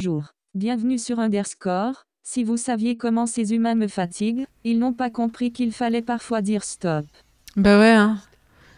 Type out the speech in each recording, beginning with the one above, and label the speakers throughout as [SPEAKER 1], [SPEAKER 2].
[SPEAKER 1] Bonjour. Bienvenue sur Underscore. Si vous saviez comment ces humains me fatiguent, ils n'ont pas compris qu'il fallait parfois dire stop.
[SPEAKER 2] Bah ouais. Hein.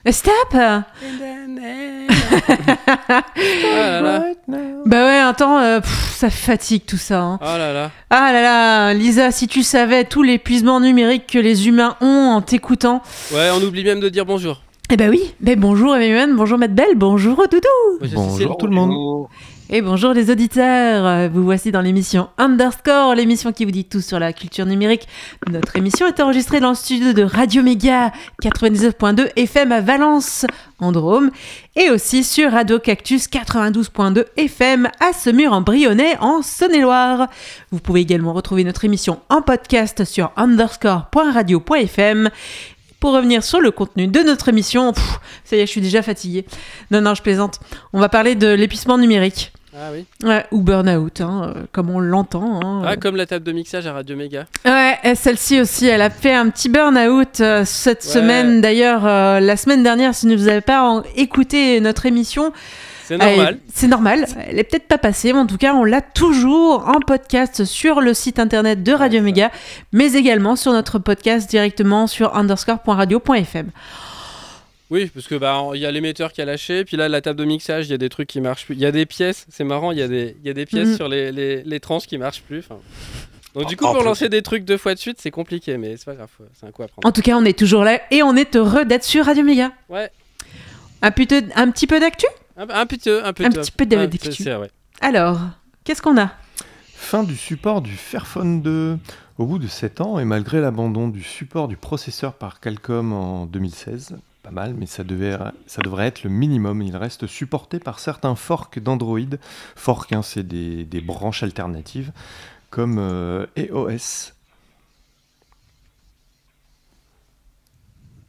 [SPEAKER 2] Euh, Stop
[SPEAKER 3] Ah.
[SPEAKER 2] Bah ouais, attends, euh, pff, ça fatigue tout ça. hein.
[SPEAKER 3] Oh là là.
[SPEAKER 2] Ah là là, Lisa, si tu savais tout l'épuisement numérique que les humains ont en t'écoutant.
[SPEAKER 3] Ouais, on oublie même de dire bonjour.
[SPEAKER 2] Eh bah oui, mais bonjour Emmanuel, bonjour Matt Belle, bonjour Doudou.
[SPEAKER 4] Bonjour
[SPEAKER 3] c'est-
[SPEAKER 4] tout le monde.
[SPEAKER 2] Et bonjour les auditeurs, vous voici dans l'émission Underscore, l'émission qui vous dit tout sur la culture numérique. Notre émission est enregistrée dans le studio de Radio Méga 99.2 FM à Valence, en Drôme, et aussi sur Radio Cactus 92.2 FM à Semur en Saône-et-Loire. Vous pouvez également retrouver notre émission en podcast sur underscore.radio.fm. Pour revenir sur le contenu de notre émission, ça y est, je suis déjà fatiguée. Non, non, je plaisante. On va parler de l'épuisement numérique.
[SPEAKER 3] Ah oui.
[SPEAKER 2] Ouais, ou burn-out, hein, euh, comme on l'entend. hein.
[SPEAKER 3] Ah, comme la table de mixage à Radio Méga.
[SPEAKER 2] Ouais, et celle-ci aussi, elle a fait un petit burn-out euh, cette
[SPEAKER 3] Ouais.
[SPEAKER 2] semaine. D'ailleurs, euh, la semaine dernière, si vous n'avez pas en- écouté notre émission,
[SPEAKER 3] C'est normal.
[SPEAKER 2] elle- c'est normal. Elle est peut-être pas passée, mais en tout cas, on l'a toujours en podcast sur le site internet de Radio. Méga, mais également sur notre podcast directement sur underscore.radio.fm.
[SPEAKER 3] Oui, parce que bah il y a l'émetteur qui a lâché, puis là la table de mixage, il y a des trucs qui marchent plus. Il y a des pièces, c'est marrant, il y a des, il y a des pièces
[SPEAKER 2] Mhm.
[SPEAKER 3] sur les, les, les trans qui marchent plus. Donc du coup,
[SPEAKER 4] En
[SPEAKER 3] pour
[SPEAKER 4] plus.
[SPEAKER 3] lancer des trucs deux fois de suite, c'est compliqué, mais c'est pas grave, c'est un coup à prendre.
[SPEAKER 2] En tout cas, on est toujours là et on est heureux d'être sur Radio Méga.
[SPEAKER 3] Ouais,
[SPEAKER 2] Un, petit- un petit peu d'actu?
[SPEAKER 3] Un, un petit peu, un
[SPEAKER 2] petit peu de- d'actu.
[SPEAKER 3] vrai.
[SPEAKER 2] Alors, qu'est-ce qu'on a?
[SPEAKER 4] Fin du support du Fairphone 2. Au bout de 7 ans, et malgré l'abandon du support du processeur par Qualcomm en 2016, pas mal, mais ça, devait, ça devrait être le minimum. Il reste supporté par certains forks d'Android. Forks, hein, c'est des, des branches alternatives, comme euh, EOS.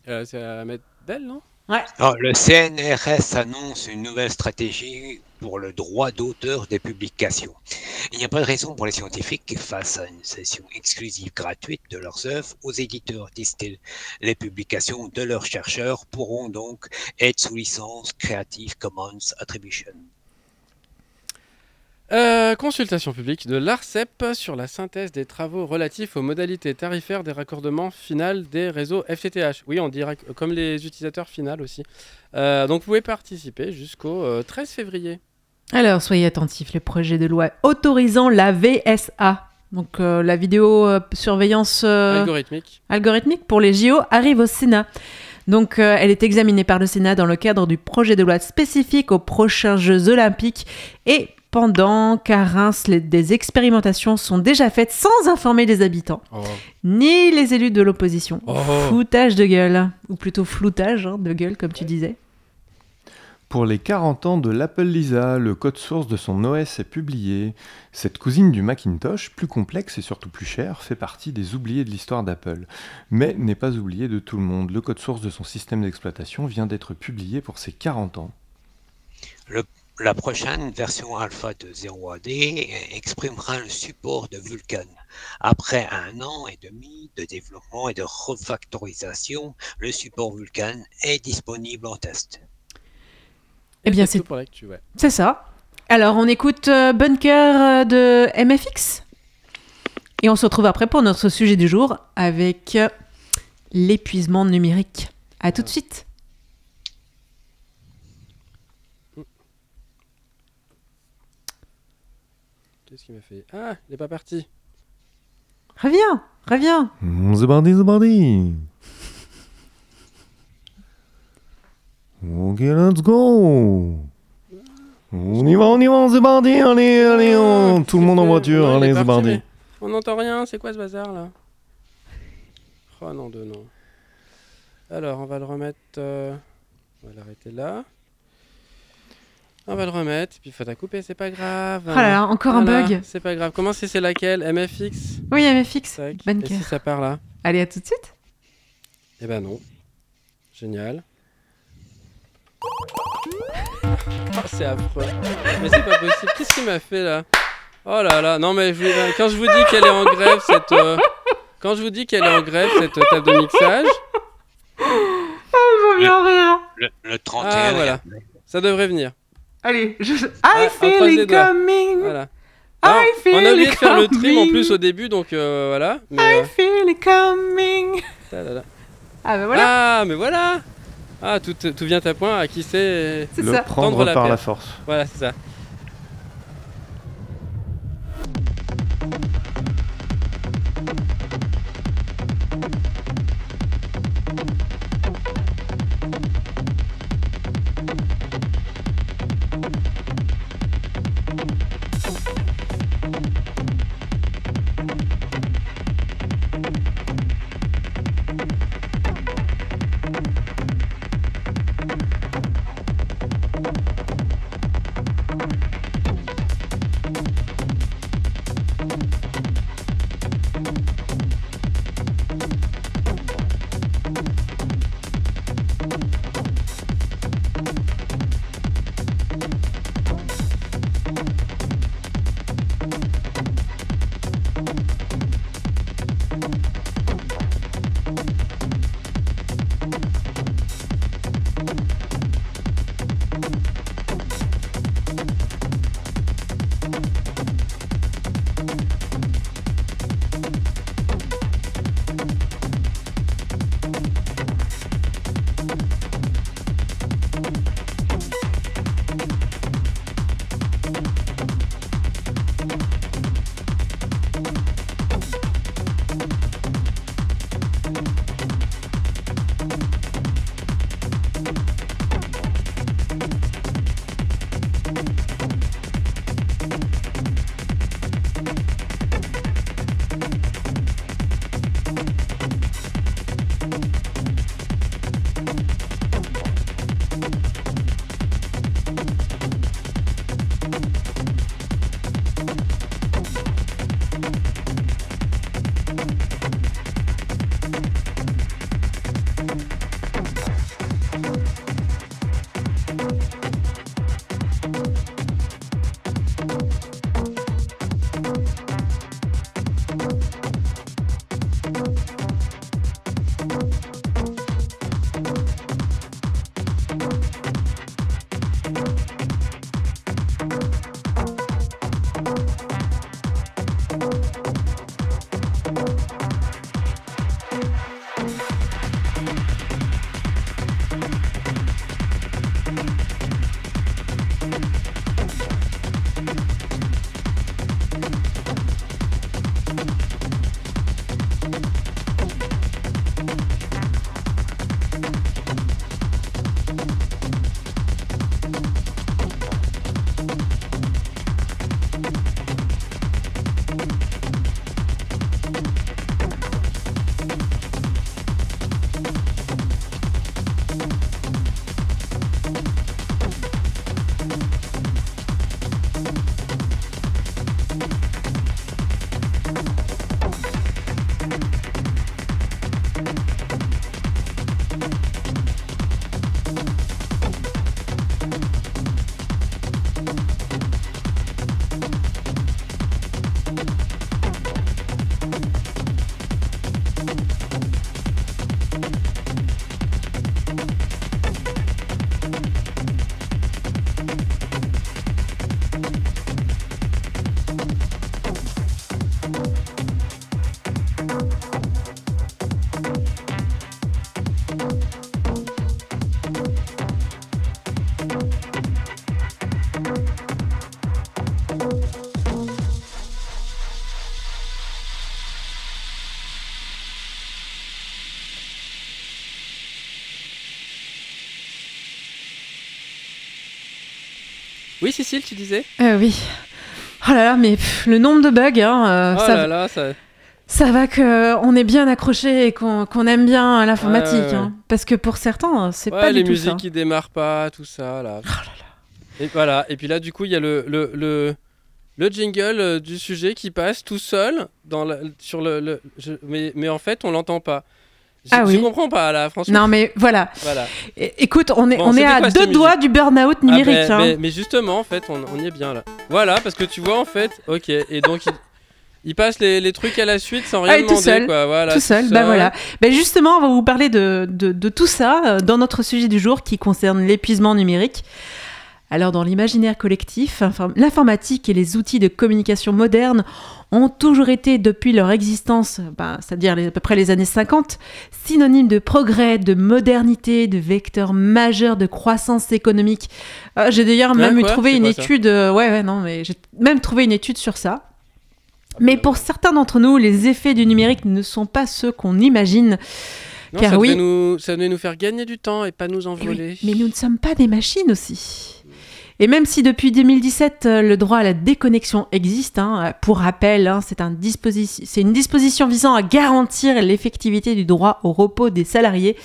[SPEAKER 3] Euh, c'est à mettre non?
[SPEAKER 5] Alors, le CNRS annonce une nouvelle stratégie pour le droit d'auteur des publications. Il n'y a pas de raison pour les scientifiques, face à une session exclusive gratuite de leurs œuvres aux éditeurs, disent-ils. Les publications de leurs chercheurs pourront donc être sous licence Creative Commons Attribution.
[SPEAKER 3] Euh, consultation publique de l'ARCEP sur la synthèse des travaux relatifs aux modalités tarifaires des raccordements finales des réseaux FTTH. Oui, on dirait que- comme les utilisateurs finales aussi. Euh, donc vous pouvez participer jusqu'au euh, 13 février.
[SPEAKER 2] Alors, soyez attentifs, le projet de loi autorisant la VSA, donc euh, la vidéo euh, surveillance euh,
[SPEAKER 3] Algorithmique.
[SPEAKER 2] algorithmique pour les JO, arrive au Sénat. Donc, elle est examinée par le Sénat dans le cadre du projet de loi spécifique aux prochains Jeux olympiques et pendant qu'à Reims, les- des expérimentations sont déjà faites sans informer les habitants,
[SPEAKER 3] Oh.
[SPEAKER 2] ni les élus de l'opposition.
[SPEAKER 3] Oh.
[SPEAKER 2] Foutage de gueule, ou plutôt floutage hein, de gueule, comme tu disais.
[SPEAKER 4] Pour les 40 ans de l'Apple Lisa, le code source de son OS est publié. Cette cousine du Macintosh, plus complexe et surtout plus chère, fait partie des oubliés de l'histoire d'Apple. Mais n'est pas oublié de tout le monde. Le code source de son système d'exploitation vient d'être publié pour ses 40 ans.
[SPEAKER 5] La prochaine version alpha de 0AD exprimera le support de Vulkan. Après un an et demi de développement et de refactorisation, le support Vulkan est disponible en test.
[SPEAKER 2] Eh bien,
[SPEAKER 3] c'est
[SPEAKER 2] c'est
[SPEAKER 3] tout pour l'actu, ouais.
[SPEAKER 2] C'est ça. Alors, on écoute euh, Bunker euh, de MFX. Et on se retrouve après pour notre sujet du jour avec euh, l'épuisement numérique. À tout de suite.
[SPEAKER 3] Qu'est-ce qu'il m'a fait? Ah, il est pas parti.
[SPEAKER 2] Reviens, reviens.
[SPEAKER 4] Mm, The Ok, let's go. On y va, on y va, The Bardi, allez, allez, on- tout le monde en voiture,
[SPEAKER 3] Non,
[SPEAKER 4] allez, Bardi.
[SPEAKER 3] mais On n'entend rien, c'est quoi ce bazar là? Oh non, de non. Alors, on va le remettre. euh, On va l'arrêter là. On va le remettre, puis il faudra couper, c'est pas grave.
[SPEAKER 2] Oh là là, encore un bug.
[SPEAKER 3] C'est pas grave. Comment c'est c'est laquelle? MFX
[SPEAKER 2] Oui, MFX.
[SPEAKER 3] Tac.
[SPEAKER 2] Bunker.
[SPEAKER 3] Et si ça part là?
[SPEAKER 2] Allez, à tout de suite.
[SPEAKER 3] Eh ben non. Génial. Oh, c'est affreux. Mais c'est pas possible. Qu'est-ce qu'il m'a fait là? Oh là là. Non mais je vous- quand je vous dis qu'elle est en grève cette euh, quand je vous dis qu'elle est en grève cette euh, table de mixage,
[SPEAKER 2] Je bien rire.
[SPEAKER 5] Le, le 31
[SPEAKER 3] Ah, voilà. ça devrait venir.
[SPEAKER 2] Allez, je...
[SPEAKER 3] Ah,
[SPEAKER 2] I
[SPEAKER 3] on
[SPEAKER 2] feel it coming.
[SPEAKER 3] Voilà. Ah,
[SPEAKER 2] I feel
[SPEAKER 3] on a oublié de faire le trim en plus au début, donc euh, voilà. Mais,
[SPEAKER 2] I
[SPEAKER 3] euh,
[SPEAKER 2] feel it coming. Ah bah voilà,
[SPEAKER 3] Ah, mais voilà Ah, tout, tout vient à point, à qui c'est
[SPEAKER 2] c'est
[SPEAKER 4] Le
[SPEAKER 2] ça.
[SPEAKER 4] prendre
[SPEAKER 3] Tendre la
[SPEAKER 4] par la
[SPEAKER 3] perche.
[SPEAKER 4] force.
[SPEAKER 3] Voilà, c'est ça. Oui, Cécile, tu disais?
[SPEAKER 2] Euh, oui. Oh là là, mais pff, le nombre de bugs, hein, euh,
[SPEAKER 3] Oh
[SPEAKER 2] ça,
[SPEAKER 3] là là, ça...
[SPEAKER 2] ça va que on est bien accroché et qu'on qu'on aime bien l'informatique.
[SPEAKER 3] Ouais, ouais, ouais.
[SPEAKER 2] hein. Parce que pour certains, c'est
[SPEAKER 3] Ouais,
[SPEAKER 2] pas
[SPEAKER 3] les
[SPEAKER 2] du tout
[SPEAKER 3] musiques
[SPEAKER 2] ça.
[SPEAKER 3] qui démarrent pas, tout ça, là.
[SPEAKER 2] Oh là là.
[SPEAKER 3] Et voilà, et puis là, du coup, il y a le, le, le, le jingle euh, du sujet qui passe tout seul dans la- sur le... le- je- mais, mais en fait, on l'entend pas. Je,
[SPEAKER 2] Ah
[SPEAKER 3] je comprends pas, là, franchement.
[SPEAKER 2] Non mais voilà.
[SPEAKER 3] Voilà.
[SPEAKER 2] Écoute, on est,
[SPEAKER 3] Bon,
[SPEAKER 2] on est à
[SPEAKER 3] quoi,
[SPEAKER 2] deux doigts du burn-out
[SPEAKER 3] Ah,
[SPEAKER 2] numérique.
[SPEAKER 3] ben,
[SPEAKER 2] hein.
[SPEAKER 3] mais, mais justement, en fait, on, on y est bien là. Voilà, parce que tu vois, en fait, ok, et donc il, il passe les, les trucs à la suite sans rien
[SPEAKER 2] Ah, et tout
[SPEAKER 3] demander,
[SPEAKER 2] seul.
[SPEAKER 3] quoi. Voilà,
[SPEAKER 2] tout seul, bah voilà. Bah justement, on va vous parler de, de, de tout ça euh, dans notre sujet du jour qui concerne l'épuisement numérique. Alors dans l'imaginaire collectif, l'informatique et les outils de communication modernes ont toujours été depuis leur existence, ben, c'est-à-dire à peu près les années 50, synonymes de progrès, de modernité, de vecteurs majeurs de croissance économique. Euh, j'ai d'ailleurs même trouvé une étude, euh, ouais, ouais, non, mais j'ai même trouvé une étude sur ça. Mais pour certains d'entre nous, les effets du numérique ne sont pas ceux qu'on imagine. car
[SPEAKER 3] ça,
[SPEAKER 2] oui,
[SPEAKER 3] devait nous, ça devait nous faire gagner du temps et pas nous envoler.
[SPEAKER 2] mais nous ne sommes pas des machines aussi. Et même si depuis 2017, euh, le droit à la déconnexion existe, hein, pour rappel, hein, c'est un une disposition visant à garantir l'effectivité du droit au repos des salariés.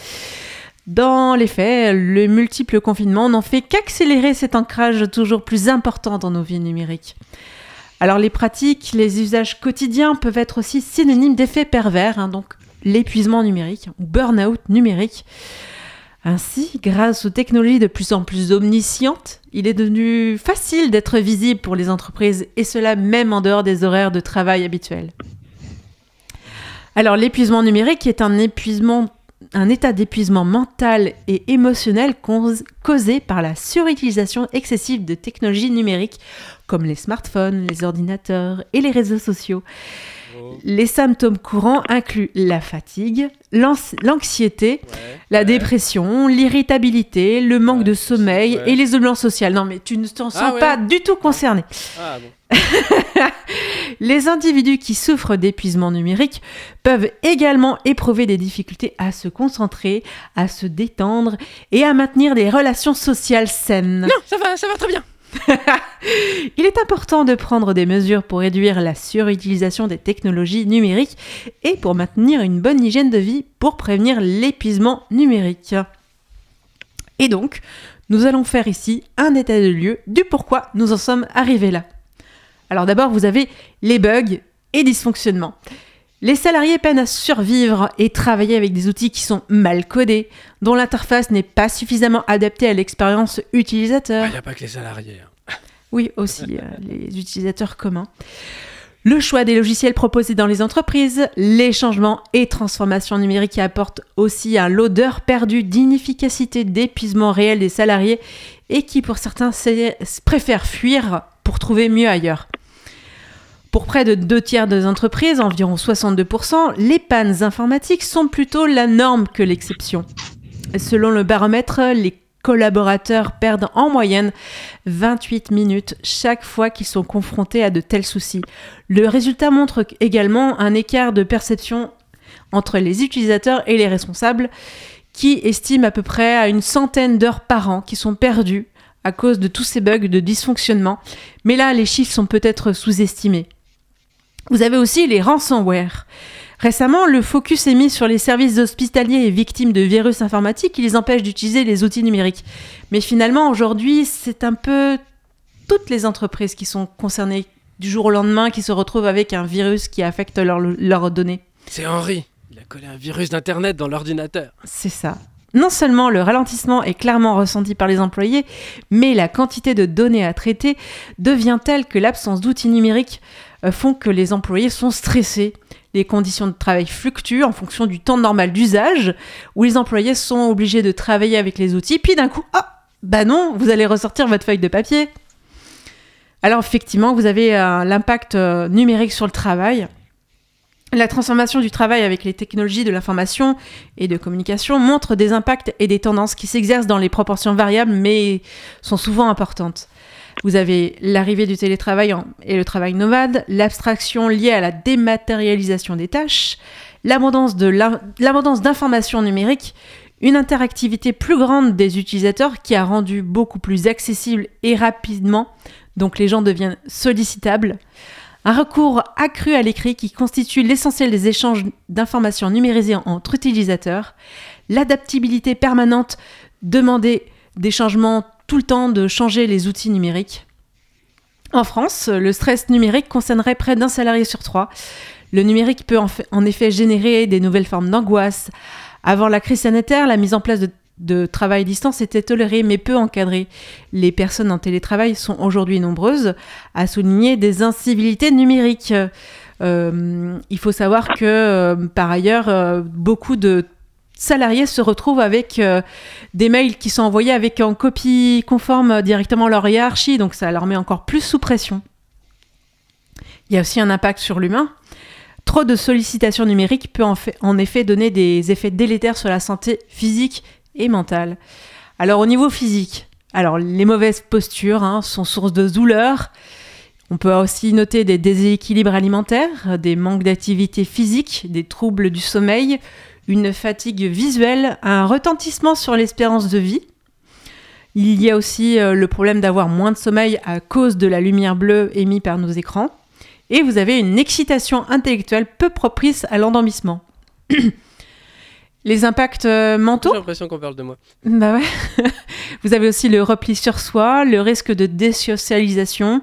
[SPEAKER 2] Dans les faits, le multiple confinement n'en fait qu'accélérer cet ancrage toujours plus important dans nos vies numériques. Alors les pratiques, les usages quotidiens peuvent être aussi synonymes d'effets pervers, hein, donc l'épuisement numérique ou burn-out numérique. Ainsi, grâce aux technologies de plus en plus omniscientes, il est devenu facile d'être visible pour les entreprises, et cela même en dehors des horaires de travail habituels. Alors l'épuisement numérique est un état d'épuisement mental et émotionnel causé par la surutilisation excessive de technologies numériques comme les smartphones, les ordinateurs et les réseaux sociaux. Les symptômes courants incluent la fatigue, l'anxiété, la dépression, l'irritabilité, le manque de sommeil et l'isolement social. Non, mais tu ne t'en sens ah pas du tout concerné. Ah, les individus qui souffrent d'épuisement numérique peuvent également éprouver des difficultés à se concentrer, à se détendre et à maintenir des relations sociales saines.
[SPEAKER 3] Non, ça va, ça va très bien.
[SPEAKER 2] Il est important de prendre des mesures pour réduire la surutilisation des technologies numériques et pour maintenir une bonne hygiène de vie pour prévenir l'épuisement numérique. Et donc, nous allons faire ici un état de lieu du pourquoi nous en sommes arrivés là. Alors d'abord, vous avez les bugs et dysfonctionnements. Les salariés peinent à survivre et travailler avec des outils qui sont mal codés, dont l'interface n'est pas suffisamment adaptée à l'expérience utilisateur.
[SPEAKER 3] Il n'y a pas que les salariés. Hein.
[SPEAKER 2] Oui, aussi euh, les utilisateurs communs. Le choix des logiciels proposés dans les entreprises, les changements et transformations numériques apportent aussi un lot d'heures perdues d'inefficacité, d'épuisement réel des salariés et qui pour certains préfèrent fuir pour trouver mieux ailleurs. Pour près de deux tiers des entreprises, environ 62%, les pannes informatiques sont plutôt la norme que l'exception. Selon le baromètre, les collaborateurs perdent en moyenne 28 minutes chaque fois qu'ils sont confrontés à de tels soucis. Le résultat montre également un écart de perception entre les utilisateurs et les responsables qui estiment à peu près à une centaine d'heures par an qui sont perdues à cause de tous ces bugs de dysfonctionnement. Mais là, les chiffres sont peut-être sous-estimés. Vous avez aussi les ransomware. Récemment, le focus est mis sur les services hospitaliers et victimes de virus informatiques qui les empêchent d'utiliser les outils numériques. Mais finalement, aujourd'hui, c'est un peu toutes les entreprises qui sont concernées du jour au lendemain qui se retrouvent avec un virus qui affecte leurs données.
[SPEAKER 3] C'est Henri. Il a collé un virus d'Internet dans l'ordinateur.
[SPEAKER 2] C'est ça. Non seulement le ralentissement est clairement ressenti par les employés, mais la quantité de données à traiter devient telle que l'absence d'outils numériques font que les employés sont stressés. Les conditions de travail fluctuent en fonction du temps normal d'usage, où les employés sont obligés de travailler avec les outils, puis d'un coup, ah, bah non, vous allez ressortir votre feuille de papier. Alors effectivement, vous avez euh, l'impact euh, numérique sur le travail. La transformation du travail avec les technologies de l'information et de communication montre des impacts et des tendances qui s'exercent dans les proportions variables mais sont souvent importantes. Vous avez l'arrivée du télétravail et le travail nomade, l'abstraction liée à la dématérialisation des tâches, l'abondance d'informations numériques, une interactivité plus grande des utilisateurs qui a rendu beaucoup plus accessible et rapidement, donc les gens deviennent sollicitables, un recours accru à l'écrit qui constitue l'essentiel des échanges d'informations numérisées entre utilisateurs, l'adaptabilité permanente demandée des changements tout le temps de changer les outils numériques. En France, le stress numérique concernerait près d'un salarié sur trois. Le numérique peut en, effet générer des nouvelles formes d'angoisse. Avant la crise sanitaire, la mise en place de, travail à distance était tolérée mais peu encadrée. Les personnes en télétravail sont aujourd'hui nombreuses à souligner des incivilités numériques. Euh, il faut savoir que, euh, par ailleurs, euh, beaucoup de salariés se retrouvent avec euh, des mails qui sont envoyés avec en copie conforme directement leur hiérarchie, donc ça leur met encore plus sous pression. Il y a aussi un impact sur l'humain. Trop de sollicitations numériques peut en, effet donner des effets délétères sur la santé physique et mentale. Alors au niveau physique, alors les mauvaises postures hein, sont source de douleur. On peut aussi noter des déséquilibres alimentaires, des manques d'activité physique, des troubles du sommeil, une fatigue visuelle, un retentissement sur l'espérance de vie. Il y a aussi euh, le problème d'avoir moins de sommeil à cause de la lumière bleue émise par nos écrans. Et vous avez une excitation intellectuelle peu propice à l'endormissement. Les impacts euh, mentaux?
[SPEAKER 3] J'ai l'impression qu'on parle de moi.
[SPEAKER 2] bah ouais. Vous avez aussi le repli sur soi, le risque de désocialisation,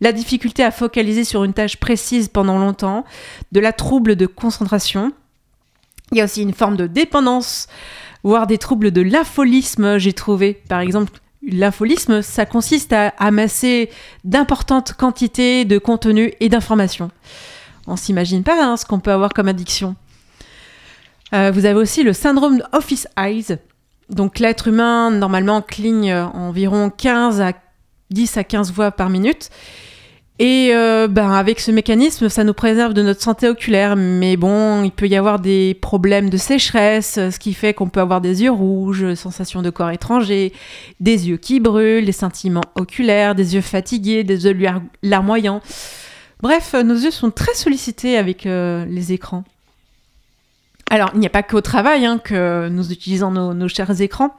[SPEAKER 2] la difficulté à focaliser sur une tâche précise pendant longtemps, de la trouble de concentration. Il y a aussi une forme de dépendance, voire des troubles de l'apholisme, j'ai trouvé. Par exemple, l'apholisme, ça consiste à amasser d'importantes quantités de contenu et d'informations. On s'imagine pas hein, ce qu'on peut avoir comme addiction. Euh, vous avez aussi le syndrome Office Eyes. Donc l'être humain, normalement, cligne environ 15 à 10 à 15 fois par minute. Et euh, ben, avec ce mécanisme, ça nous préserve de notre santé oculaire. Mais bon, il peut y avoir des problèmes de sécheresse, ce qui fait qu'on peut avoir des yeux rouges, sensation de corps étranger, des yeux qui brûlent, des sentiments oculaires, des yeux fatigués, des yeux larmoyants. Bref, nos yeux sont très sollicités avec euh, les écrans. Alors, il n'y a pas qu'au travail hein, que nous utilisons nos chers écrans.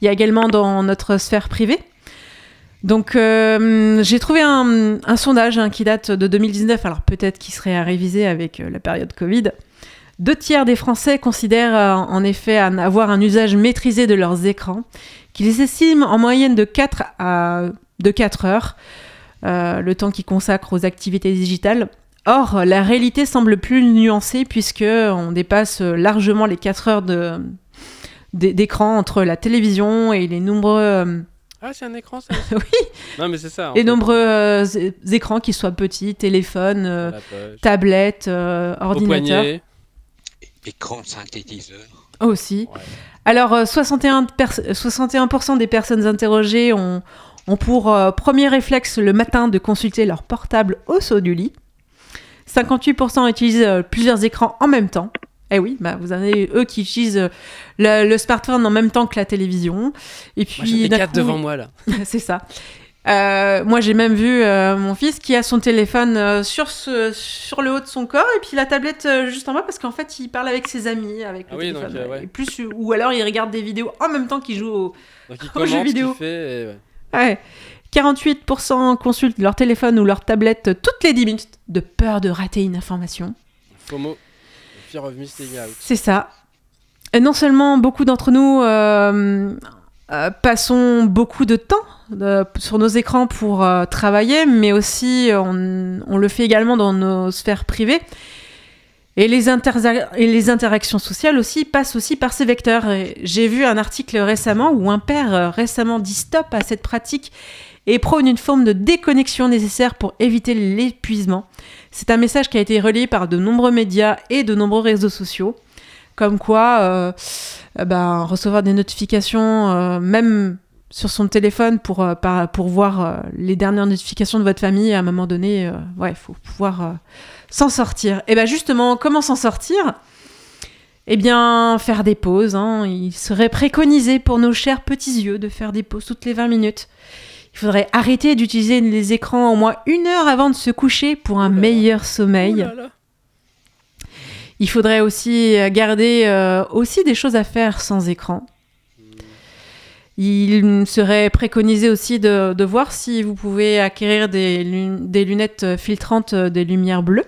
[SPEAKER 2] Il y a également dans notre sphère privée. Donc, euh, j'ai trouvé un, sondage hein, qui date de 2019, alors peut-être qu'il serait à réviser avec euh, la période Covid. Deux tiers des Français considèrent euh, en effet avoir un usage maîtrisé de leurs écrans, qu'ils estiment en moyenne de 4 à de 4 heures, le temps qu'ils consacrent aux activités digitales. Or, la réalité semble plus nuancée puisque on dépasse largement les 4 heures d'écran entre la télévision et les nombreux,
[SPEAKER 3] Ah, c'est un écran, ça
[SPEAKER 2] oui,
[SPEAKER 3] Non, mais c'est ça.
[SPEAKER 2] les
[SPEAKER 3] fait.
[SPEAKER 2] nombreux euh, écrans, qu'ils soient petits, téléphones, euh, tablettes, euh,
[SPEAKER 3] Au poignet.
[SPEAKER 5] Écran de synthétiseur.
[SPEAKER 2] aussi.
[SPEAKER 3] Ouais.
[SPEAKER 2] Alors, euh, 61%, pers- 61% des personnes interrogées ont, ont pour euh, premier réflexe le matin de consulter leur portable au saut du lit. 58% utilisent euh, plusieurs écrans en même temps. Eh oui, bah, vous avez eux qui utilisent euh, le, le smartphone en même temps que la télévision. Et puis,
[SPEAKER 3] Moi, quatre
[SPEAKER 2] coup-
[SPEAKER 3] devant moi, là.
[SPEAKER 2] c'est ça. Euh, moi, j'ai même vu euh, mon fils qui a son téléphone euh, sur, ce, sur le haut de son corps et puis la tablette juste en bas parce qu'en fait, il parle avec ses amis avec le
[SPEAKER 3] Ah oui, donc,
[SPEAKER 2] téléphone.
[SPEAKER 3] ouais.
[SPEAKER 2] Et plus, ou alors, il regarde des vidéos en même temps qu'il joue au.
[SPEAKER 3] Donc, il
[SPEAKER 2] Aux jeux vidéo.
[SPEAKER 3] fait, et ouais.
[SPEAKER 2] Ouais. 48% consultent leur téléphone ou leur tablette toutes les 10 minutes de peur de rater une information.
[SPEAKER 3] FOMO.
[SPEAKER 2] C'est ça. Et non seulement beaucoup d'entre nous euh, euh, passons beaucoup de temps euh, sur nos écrans pour euh, travailler, mais aussi euh, on le fait également dans nos sphères privées. Et les, interactions sociales aussi passent aussi par ces vecteurs. J'ai vu un article récemment où un père euh, récemment dit stop à cette pratique et prône une forme de déconnexion nécessaire pour éviter l'épuisement. C'est un message qui a été relayé par de nombreux médias et de nombreux réseaux sociaux, comme quoi euh, euh, ben, recevoir des notifications, même sur son téléphone pour, pour voir les dernières notifications de votre famille, à un moment donné, ouais, il faut pouvoir s'en sortir. Et bien justement, comment s'en sortir? Eh bien, faire des pauses. hein. Il serait préconisé pour nos chers petits yeux de faire des pauses toutes les 20 minutes. Il faudrait arrêter d'utiliser les écrans au moins une heure avant de se coucher pour un
[SPEAKER 3] Ouh là là.
[SPEAKER 2] meilleur sommeil.
[SPEAKER 3] Là.
[SPEAKER 2] Il faudrait aussi euh, garder euh, aussi des choses à faire sans écran. Il serait préconisé aussi de, de voir si vous pouvez acquérir des, des lunettes filtrantes euh, des lumières bleues.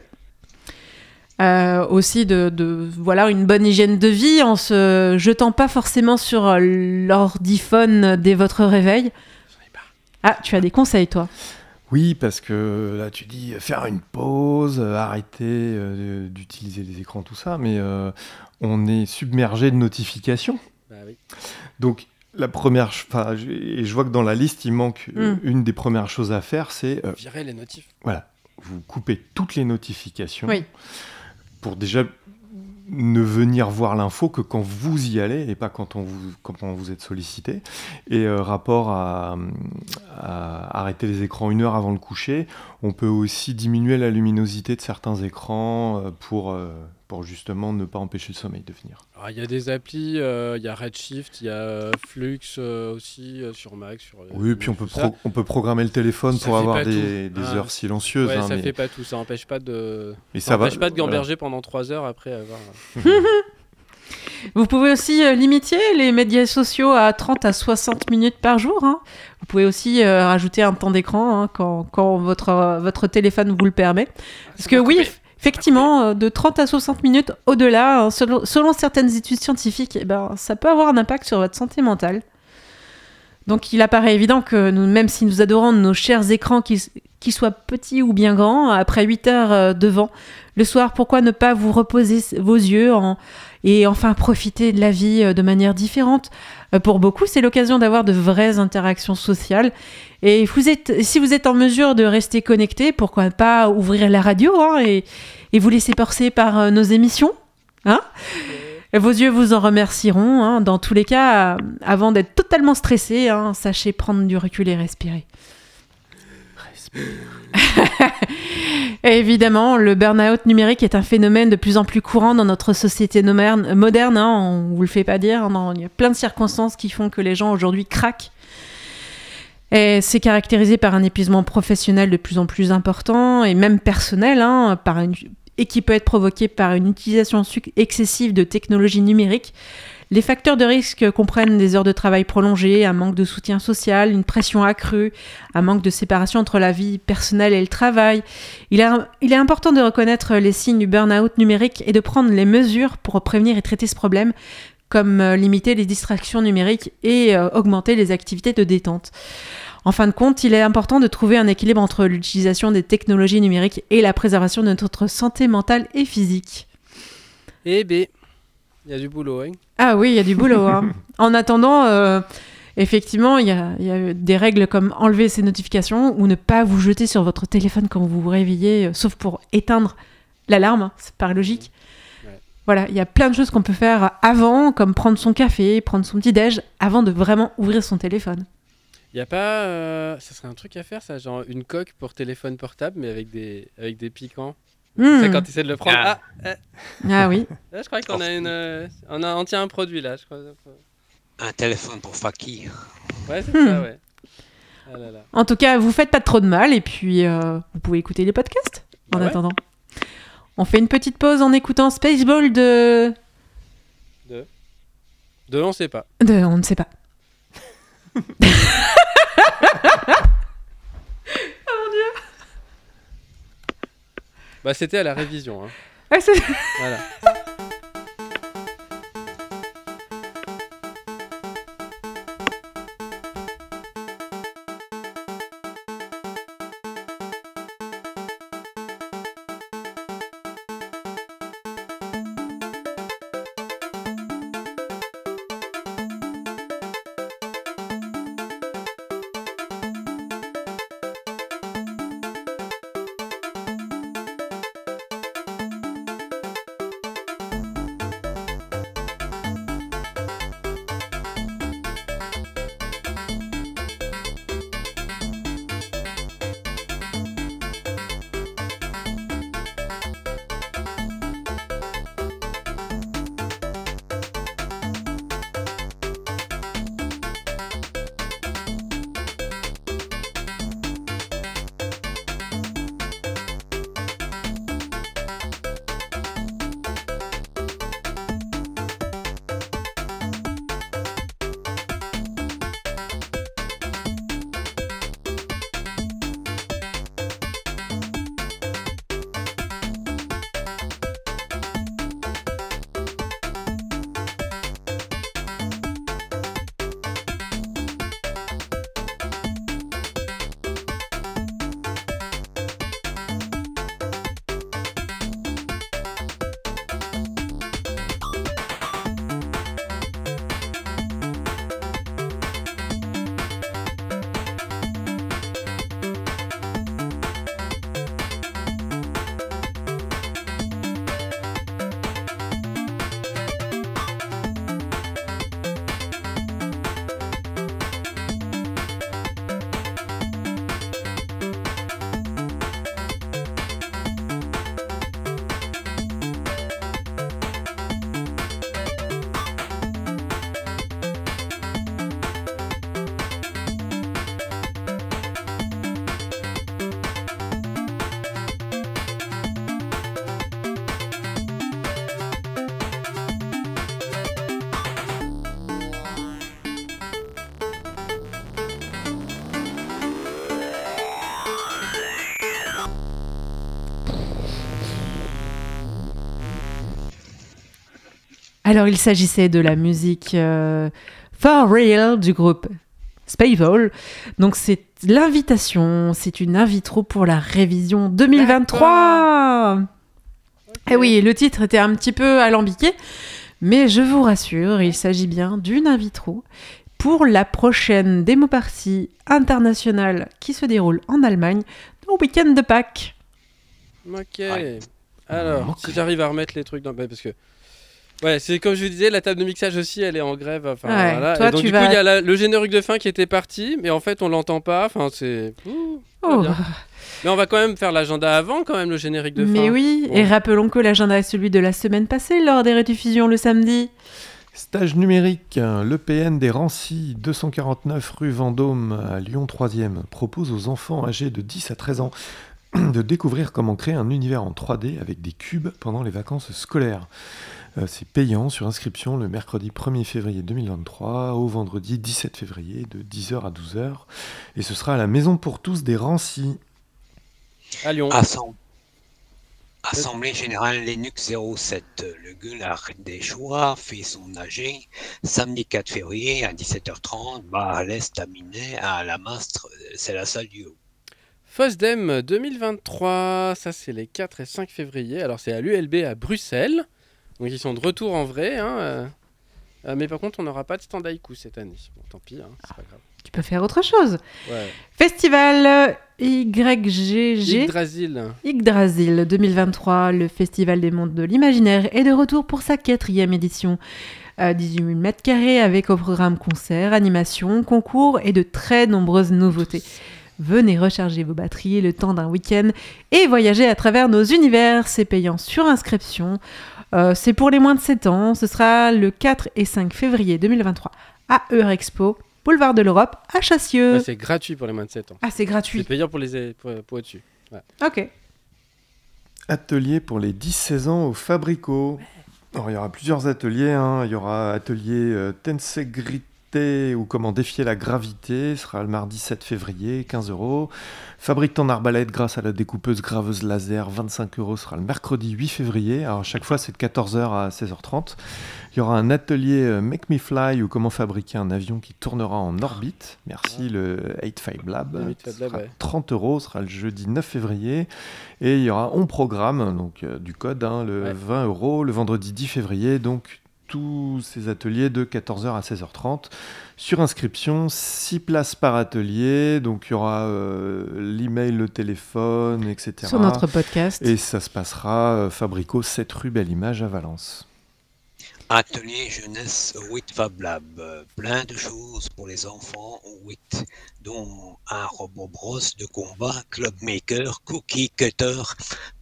[SPEAKER 2] Euh, aussi de, de- voilà une bonne hygiène de vie en se jetant pas forcément sur l'ordiphone dès votre réveil. Ah, tu as des conseils toi?
[SPEAKER 4] Oui, parce que là, tu dis faire une pause, arrêter euh, d'utiliser les écrans, tout ça, mais euh, on est submergé de notifications.
[SPEAKER 3] Bah oui.
[SPEAKER 4] Donc, la première, et je vois que dans la liste, il manque
[SPEAKER 2] Mm.
[SPEAKER 4] une des premières choses à faire, c'est euh,
[SPEAKER 3] Virer les notifs.
[SPEAKER 4] voilà, vous coupez toutes les notifications
[SPEAKER 2] Oui.
[SPEAKER 4] Pour déjà ne venir voir l'info que quand vous y allez et pas quand on vous, quand vous êtes sollicité. Et euh, rapport à, à arrêter les écrans une heure avant le coucher, on peut aussi diminuer la luminosité de certains écrans euh, pour, euh, pour justement ne pas empêcher le sommeil de venir.
[SPEAKER 3] Alors, Il y a des applis, euh, il y a Redshift, il y a euh, Flux euh, aussi euh, sur Mac. Sur, euh,
[SPEAKER 4] Oui, puis on peut, pro- on peut programmer le téléphone
[SPEAKER 3] Ça
[SPEAKER 4] pour avoir des, des
[SPEAKER 3] Ah.
[SPEAKER 4] heures silencieuses.
[SPEAKER 3] Ouais,
[SPEAKER 4] hein,
[SPEAKER 3] ça
[SPEAKER 4] mais,
[SPEAKER 3] fait pas tout, ça empêche pas de,
[SPEAKER 4] mais
[SPEAKER 3] ça
[SPEAKER 4] ça va.
[SPEAKER 3] empêche pas de
[SPEAKER 4] voilà.
[SPEAKER 3] gamberger pendant 3 heures après avoir.
[SPEAKER 2] Vous pouvez aussi euh, limiter les médias sociaux à 30 à 60 minutes par jour. hein. Vous pouvez aussi euh, rajouter un temps d'écran hein, quand, quand votre, euh, votre téléphone vous le permet. Parce que oui, effectivement, euh, de 30 à 60 minutes au-delà, hein, selon, certaines études scientifiques, eh ben, ça peut avoir un impact sur votre santé mentale. Donc il apparaît évident que même si nous adorons nos chers écrans, qu'ils qu'ils soient petits ou bien grands, après 8 heures euh, devant, le soir, pourquoi ne pas vous reposer vos yeux en, et enfin profiter de la vie euh, de manière différente? Euh, Pour beaucoup, c'est l'occasion d'avoir de vraies interactions sociales. Et vous êtes, si vous êtes en mesure de rester connecté, pourquoi pas ouvrir la radio hein, et, et vous laisser porter par nos émissions hein? Vos yeux vous en remercieront. hein. Dans tous les cas, avant d'être totalement stressé, hein, sachez prendre du recul et respirer. Évidemment, le burn-out numérique est un phénomène de plus en plus courant dans notre société moderne. hein, on vous le fait pas dire. non, il y a plein de circonstances qui font que les gens aujourd'hui craquent. C'est caractérisé par un épuisement professionnel de plus en plus important et même personnel, hein, et qui peut être provoqué par une utilisation excessive de technologies numériques. Les facteurs de risque comprennent des heures de travail prolongées, un manque de soutien social, une pression accrue, un manque de séparation entre la vie personnelle et le travail. Il est, important de reconnaître les signes du burn-out numérique et de prendre les mesures pour prévenir et traiter ce problème, comme euh, limiter les distractions numériques et euh, augmenter les activités de détente. En fin de compte, il est important de trouver un équilibre entre l'utilisation des technologies numériques et la préservation de notre santé mentale et physique.
[SPEAKER 3] Et B, il y a du boulot. hein.
[SPEAKER 2] Ah oui, il y a du boulot. hein. en attendant, euh, effectivement, il y, a, il y a des règles comme enlever ces notifications ou ne pas vous jeter sur votre téléphone quand vous vous réveillez, euh, sauf pour éteindre l'alarme, hein, c'est pas logique.
[SPEAKER 3] Ouais.
[SPEAKER 2] Voilà, il y a plein de choses qu'on peut faire avant, comme prendre son café, prendre son petit déj, avant de vraiment ouvrir son téléphone.
[SPEAKER 3] Il y a pas. euh, ça serait un truc à faire, ça, genre une coque pour téléphone portable, mais avec des, avec des piquants?
[SPEAKER 2] Hmm.
[SPEAKER 3] C'est quand tu essaies de le prendre.
[SPEAKER 5] Ah.
[SPEAKER 3] Ah,
[SPEAKER 2] Ah oui.
[SPEAKER 3] là, je crois qu'on a une. euh, on, a, on tient un produit là, je crois.
[SPEAKER 5] Un téléphone pour Fakir.
[SPEAKER 3] Ouais, c'est
[SPEAKER 2] Hmm.
[SPEAKER 3] ça, ouais. Ah là là.
[SPEAKER 2] En tout cas, vous faites pas trop de mal et puis euh, vous pouvez écouter les podcasts en
[SPEAKER 3] Bah ouais.
[SPEAKER 2] attendant. On fait une petite pause en écoutant Spaceball de...
[SPEAKER 3] De, on sait pas.
[SPEAKER 2] de... On ne sait pas.
[SPEAKER 3] Bah, c'était à la révision. Hein.
[SPEAKER 2] Ah,
[SPEAKER 3] Voilà.
[SPEAKER 2] Alors, il s'agissait de la musique euh, For Real du groupe Spavol. Donc, c'est l'invitation, c'est une invitro pour la révision 2023. Eh oui, le titre était un petit peu alambiqué, mais je vous rassure, il s'agit bien d'une invitro pour la prochaine démo partie internationale qui se déroule en Allemagne au week-end de Pâques.
[SPEAKER 3] Ok.
[SPEAKER 5] Ouais.
[SPEAKER 3] Alors, si j'arrive à remettre les trucs dans. bah, parce que. Ouais, c'est comme je vous disais, la table de mixage aussi, elle est en grève. Enfin,
[SPEAKER 2] Ouais,
[SPEAKER 3] voilà.
[SPEAKER 2] toi,
[SPEAKER 3] Et donc,
[SPEAKER 2] tu
[SPEAKER 3] du
[SPEAKER 2] vas-
[SPEAKER 3] coup, il y a la- le générique de fin qui était parti, mais en fait, on l'entend pas. Enfin, c'est.
[SPEAKER 2] Oh.
[SPEAKER 3] Mais on va quand même faire l'agenda avant, quand même, le générique de fin.
[SPEAKER 2] Mais oui,
[SPEAKER 3] Bon.
[SPEAKER 2] et rappelons que l'agenda est celui de la semaine passée lors des rediffusions le samedi.
[SPEAKER 4] Stage numérique, l'EPN des Rancy, 249 rue Vendôme à Lyon 3e, propose aux enfants âgés de 10 à 13 ans de découvrir comment créer un univers en 3D avec des cubes pendant les vacances scolaires. Euh, C'est payant sur inscription le mercredi 1er février 2023 au vendredi 17 février de 10h à 12h. Et ce sera à la Maison pour tous des Rancy.
[SPEAKER 3] À Lyon.
[SPEAKER 5] Assemb- Assemblée générale Linux 07. Le Gulag des choix fait son AG samedi 4 février à 17h30, bar à l'Est à Minet, à la Mastre, c'est la salle du haut.
[SPEAKER 3] FOSDEM 2023, ça c'est les 4 et 5 février. Alors c'est à l'ULB à Bruxelles. Donc ils sont de retour en vrai. hein, euh. Euh, mais par contre, on n'aura pas de stand cette année. Bon, tant pis, hein, c'est pas grave.
[SPEAKER 2] Tu peux faire autre chose.
[SPEAKER 3] Ouais.
[SPEAKER 2] Festival YGG
[SPEAKER 3] Yggdrasil.
[SPEAKER 2] Yggdrasil 2023, le Festival des mondes de l'imaginaire est de retour pour sa quatrième édition. Euh, 18 000 mètres carrés avec au programme concerts, animations, concours et de très nombreuses nouveautés. Venez recharger vos batteries le temps d'un week-end et voyager à travers nos univers. C'est payant sur inscription. Euh, c'est pour les moins de 7 ans. Ce sera le 4 et 5 février 2023 à Eurexpo, boulevard de l'Europe, à Chassieux.
[SPEAKER 3] Ouais, c'est gratuit pour les moins de 7 ans.
[SPEAKER 2] ah, c'est
[SPEAKER 3] C'est
[SPEAKER 2] gratuit.
[SPEAKER 3] payant pour les pour, pour au-dessus.
[SPEAKER 2] Ok.
[SPEAKER 4] Atelier pour les 10-16 ans au Fabrico. Alors, il y aura plusieurs ateliers. hein. Il y aura atelier euh, Ou comment défier la gravité. Sera le mardi 7 février, 15 euros. Fabrique ton arbalète grâce à la découpeuse graveuse laser, 25 euros. Sera le mercredi 8 février. Alors, chaque fois, c'est de 14h à 16h30. Il y aura un atelier euh, Make Me Fly ou comment fabriquer un avion qui tournera en orbite. Merci le 85 Lab.
[SPEAKER 3] Le 85
[SPEAKER 4] Ce
[SPEAKER 3] Lab,
[SPEAKER 4] sera
[SPEAKER 3] ouais.
[SPEAKER 4] 30 euros. Sera le jeudi 9 février. Et il y aura On Programme, donc euh, du code, hein, le
[SPEAKER 3] Ouais.
[SPEAKER 4] 20 euros, le vendredi 10 février. Donc tous ces ateliers de 14h à 16h30. Sur inscription, 6 places par atelier. Donc il y aura euh, l'email, le téléphone, etc.
[SPEAKER 2] Sur notre podcast.
[SPEAKER 4] Et ça se passera euh, Fabrico 7 rue Belle Image à Valence.
[SPEAKER 5] Atelier jeunesse 8 Fab Lab. Plein de choses pour les enfants 8, dont un robot brosse de combat, club maker, cookie cutter,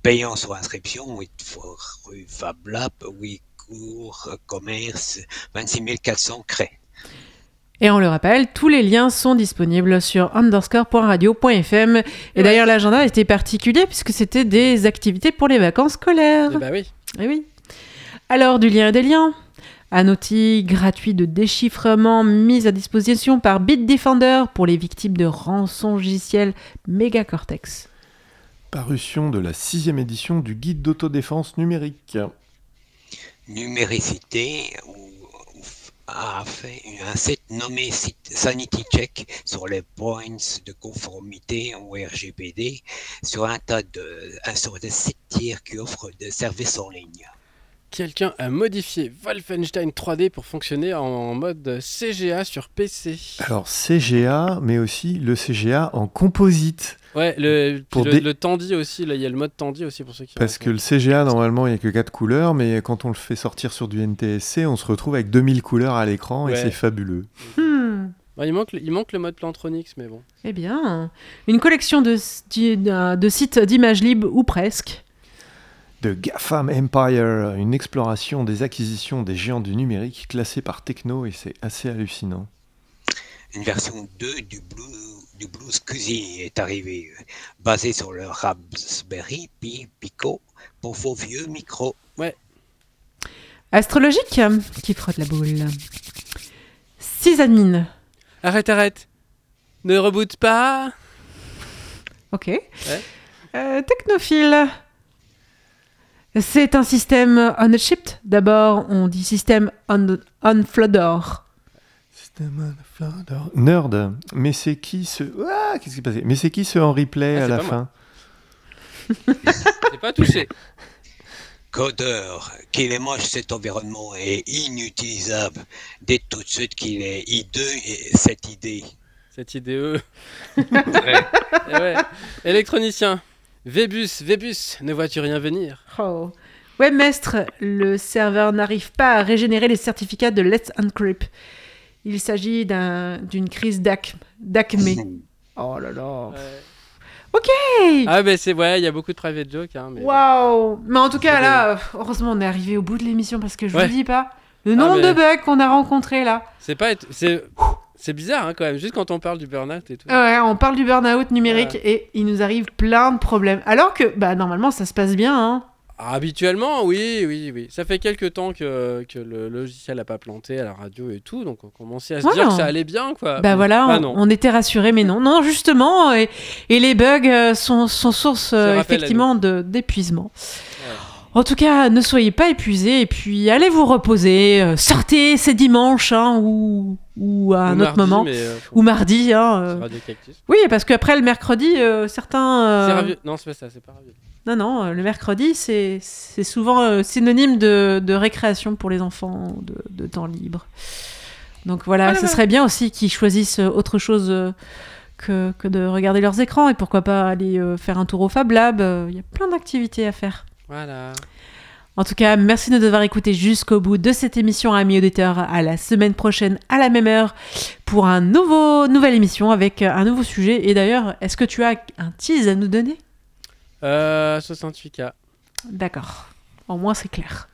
[SPEAKER 5] payant sur inscription 8 fois rue Fab Lab, 8 cours euh, commerce, 26 400 craies.
[SPEAKER 2] Et on le rappelle, tous les liens sont disponibles sur underscore.radio.fm. Et d'ailleurs, l'agenda était particulier puisque c'était des activités pour les vacances scolaires.
[SPEAKER 3] Eh bah oui.
[SPEAKER 2] Eh oui. Alors, du lien et des liens. Un outil gratuit de déchiffrement mis à disposition par Bitdefender pour les victimes de rançongiciel Megacortex.
[SPEAKER 4] Parution de la sixième édition du guide d'autodéfense numérique.
[SPEAKER 5] Numéricité ou- a fait un site nommé Sanity Check sur les points de conformité au RGPD sur un tas de sur des sites tiers qui offrent des services en ligne.
[SPEAKER 3] Quelqu'un a modifié Wolfenstein 3D pour fonctionner en mode CGA sur PC.
[SPEAKER 4] Alors CGA, mais aussi le CGA en composite.
[SPEAKER 3] Ouais, le,
[SPEAKER 4] Pour
[SPEAKER 3] le,
[SPEAKER 4] des-
[SPEAKER 3] le Tandy aussi, là, il y a le mode Tandy aussi pour ceux qui.
[SPEAKER 4] Parce que le CGA, normalement, il n'y a que 4 couleurs, mais quand on le fait sortir sur du NTSC, on se retrouve avec 2000 couleurs à l'écran et c'est fabuleux.
[SPEAKER 2] Hmm.
[SPEAKER 3] Il, manque, le- il manque le mode Plantronics, mais bon.
[SPEAKER 2] Eh bien, une collection de, de, de sites d'images libres ou presque.
[SPEAKER 4] The GAFAM Empire, une exploration des acquisitions des géants du numérique classés par techno et c'est assez hallucinant.
[SPEAKER 5] Une version 2 du Blue du Blues Cousy est arrivée, euh, basée sur le Raspberry Pi Pico pour vos vieux micros.
[SPEAKER 2] Astrologique, qui frotte la boule. Sysadmin.
[SPEAKER 3] Arrête, arrête Ne reboot pas
[SPEAKER 2] Ok. Euh, technophile. C'est un système on a. D'abord, on dit système on, on
[SPEAKER 4] on Flodor. Nerd. Mais c'est qui ce. Ah, qu'est-ce qui s'est passé? Mais c'est qui ce en replay
[SPEAKER 3] Ah,
[SPEAKER 4] à
[SPEAKER 3] c'est
[SPEAKER 4] la fin?
[SPEAKER 3] J'ai pas touché.
[SPEAKER 5] Codeur, qu'il est moche cet environnement et inutilisable. Dites tout de suite qu'il est hideux et cette idée.
[SPEAKER 3] Cette idée. Eh ouais. Électronicien. Vébus, Vébus, ne vois-tu rien venir?
[SPEAKER 2] Oh. Webmestre, le serveur n'arrive pas à régénérer les certificats de Let's Encrypt. Il s'agit d'un- d'une crise d'ac- d'acmé. Oh là là.
[SPEAKER 3] Ouais.
[SPEAKER 2] Ok.
[SPEAKER 3] Ah, mais c'est ouais, il y a beaucoup de private jokes. Hein, mais...
[SPEAKER 2] Waouh. Mais en tout cas, là, heureusement, on est arrivé au bout de l'émission parce que je
[SPEAKER 3] Ouais.
[SPEAKER 2] vous dis pas le nombre
[SPEAKER 3] mais-
[SPEAKER 2] de bugs qu'on a rencontrés là.
[SPEAKER 3] C'est pas. être- C'est c'est bizarre hein, quand même, juste quand on parle du burn-out et tout.
[SPEAKER 2] Ouais, on parle du burn-out numérique
[SPEAKER 3] Ouais.
[SPEAKER 2] et il nous arrive plein de problèmes. Alors que, bah, normalement, ça se passe bien. Hein.
[SPEAKER 3] Ah, Habituellement, oui, oui, oui. Ça fait quelques temps que, que le logiciel n'a pas planté à la radio et tout, donc on commençait à se
[SPEAKER 2] Ouais,
[SPEAKER 3] dire que ça allait bien, quoi.
[SPEAKER 2] Bah voilà,
[SPEAKER 3] Ah
[SPEAKER 2] on, était rassurés, mais non. Non, justement, et, et les bugs euh, sont, sont source euh, effectivement d'épuisement. En tout cas, ne soyez pas épuisés et puis allez vous reposer. euh, sortez, c'est dimanche hein, ou, ou à un
[SPEAKER 3] Ou
[SPEAKER 2] autre
[SPEAKER 3] mardi,
[SPEAKER 2] moment.
[SPEAKER 3] euh,
[SPEAKER 2] Ou mardi. Hein, euh. Oui, parce qu'après le mercredi, euh, certains...
[SPEAKER 3] ravi- Non, c'est pas ça, c'est pas ravi.
[SPEAKER 2] Non, non, le mercredi, c'est souvent synonyme de, de récréation pour les enfants, de, de temps libre. Donc voilà,
[SPEAKER 3] Ah là
[SPEAKER 2] ce serait bien aussi qu'ils choisissent autre chose que, que de regarder leurs écrans et pourquoi pas aller faire un tour au Fab Lab. Il y a plein d'activités à faire.
[SPEAKER 3] Voilà.
[SPEAKER 2] En tout cas, merci de nous avoir écoutés jusqu'au bout de cette émission, amis auditeurs. À la semaine prochaine, à la même heure, pour un nouveau, nouvelle émission avec un nouveau sujet. Et d'ailleurs, est-ce que tu as un tease à nous donner?
[SPEAKER 3] Euh, 68K.
[SPEAKER 2] D'accord. Au moins, c'est clair.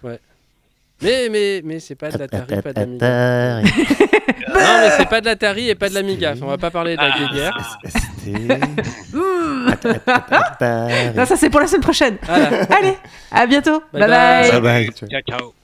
[SPEAKER 3] Mais, mais, mais c'est pas de l'Atari, pas de l'Amiga. Non, mais c'est pas de l'Atari et pas de l'Amiga. On va pas parler de la guerre.
[SPEAKER 2] Non, ça, c'est pour la semaine prochaine. Allez, à bientôt.
[SPEAKER 3] Bye
[SPEAKER 2] bye.
[SPEAKER 3] bye.
[SPEAKER 6] Bye
[SPEAKER 5] ciao.